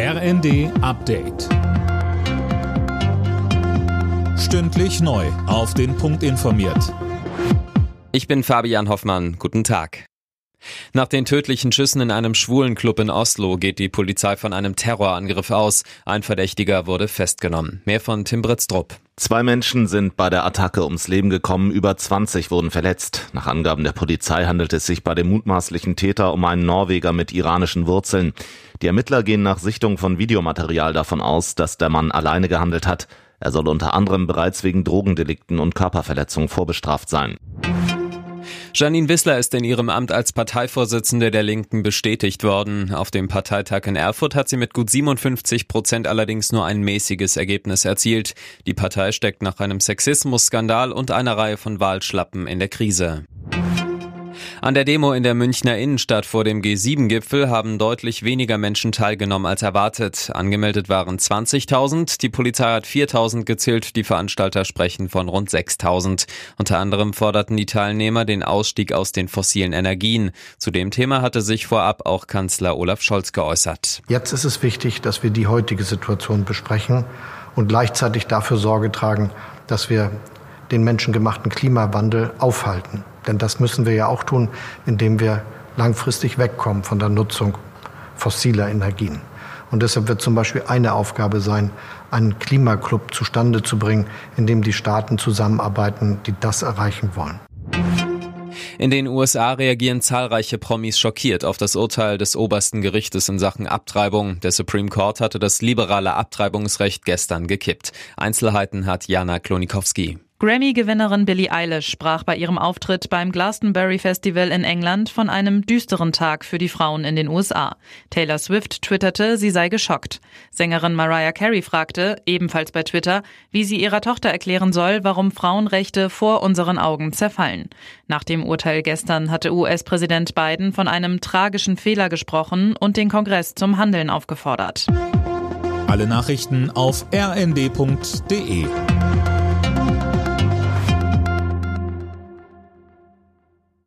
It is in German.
RND Update. Stündlich neu. Auf den Punkt informiert. Ich bin Fabian Hoffmann. Guten Tag. Nach den tödlichen Schüssen in einem schwulen Club in Oslo geht die Polizei von einem Terrorangriff aus. Ein Verdächtiger wurde festgenommen. Mehr von Tim Britztrup. Zwei Menschen sind bei der Attacke ums Leben gekommen, über 20 wurden verletzt. Nach Angaben der Polizei handelt es sich bei dem mutmaßlichen Täter um einen Norweger mit iranischen Wurzeln. Die Ermittler gehen nach Sichtung von Videomaterial davon aus, dass der Mann alleine gehandelt hat. Er soll unter anderem bereits wegen Drogendelikten und Körperverletzung vorbestraft sein. Janine Wissler ist in ihrem Amt als Parteivorsitzende der Linken bestätigt worden. Auf dem Parteitag in Erfurt hat sie mit gut 57 Prozent allerdings nur ein mäßiges Ergebnis erzielt. Die Partei steckt nach einem Sexismusskandal und einer Reihe von Wahlschlappen in der Krise. An der Demo in der Münchner Innenstadt vor dem G7-Gipfel haben deutlich weniger Menschen teilgenommen als erwartet. Angemeldet waren 20.000, die Polizei hat 4.000 gezählt, die Veranstalter sprechen von rund 6.000. Unter anderem forderten die Teilnehmer den Ausstieg aus den fossilen Energien. Zu dem Thema hatte sich vorab auch Kanzler Olaf Scholz geäußert. Jetzt ist es wichtig, dass wir die heutige Situation besprechen und gleichzeitig dafür Sorge tragen, dass wir den menschengemachten Klimawandel aufhalten. Denn das müssen wir ja auch tun, indem wir langfristig wegkommen von der Nutzung fossiler Energien. Und deshalb wird zum Beispiel eine Aufgabe sein, einen Klimaclub zustande zu bringen, in dem die Staaten zusammenarbeiten, die das erreichen wollen. In den USA reagieren zahlreiche Promis schockiert auf das Urteil des obersten Gerichtes in Sachen Abtreibung. Der Supreme Court hatte das liberale Abtreibungsrecht gestern gekippt. Einzelheiten hat Jana Klonikowski. Grammy-Gewinnerin Billie Eilish sprach bei ihrem Auftritt beim Glastonbury Festival in England von einem düsteren Tag für die Frauen in den USA. Taylor Swift twitterte, sie sei geschockt. Sängerin Mariah Carey fragte, ebenfalls bei Twitter, wie sie ihrer Tochter erklären soll, warum Frauenrechte vor unseren Augen zerfallen. Nach dem Urteil gestern hatte US-Präsident Biden von einem tragischen Fehler gesprochen und den Kongress zum Handeln aufgefordert. Alle Nachrichten auf rnd.de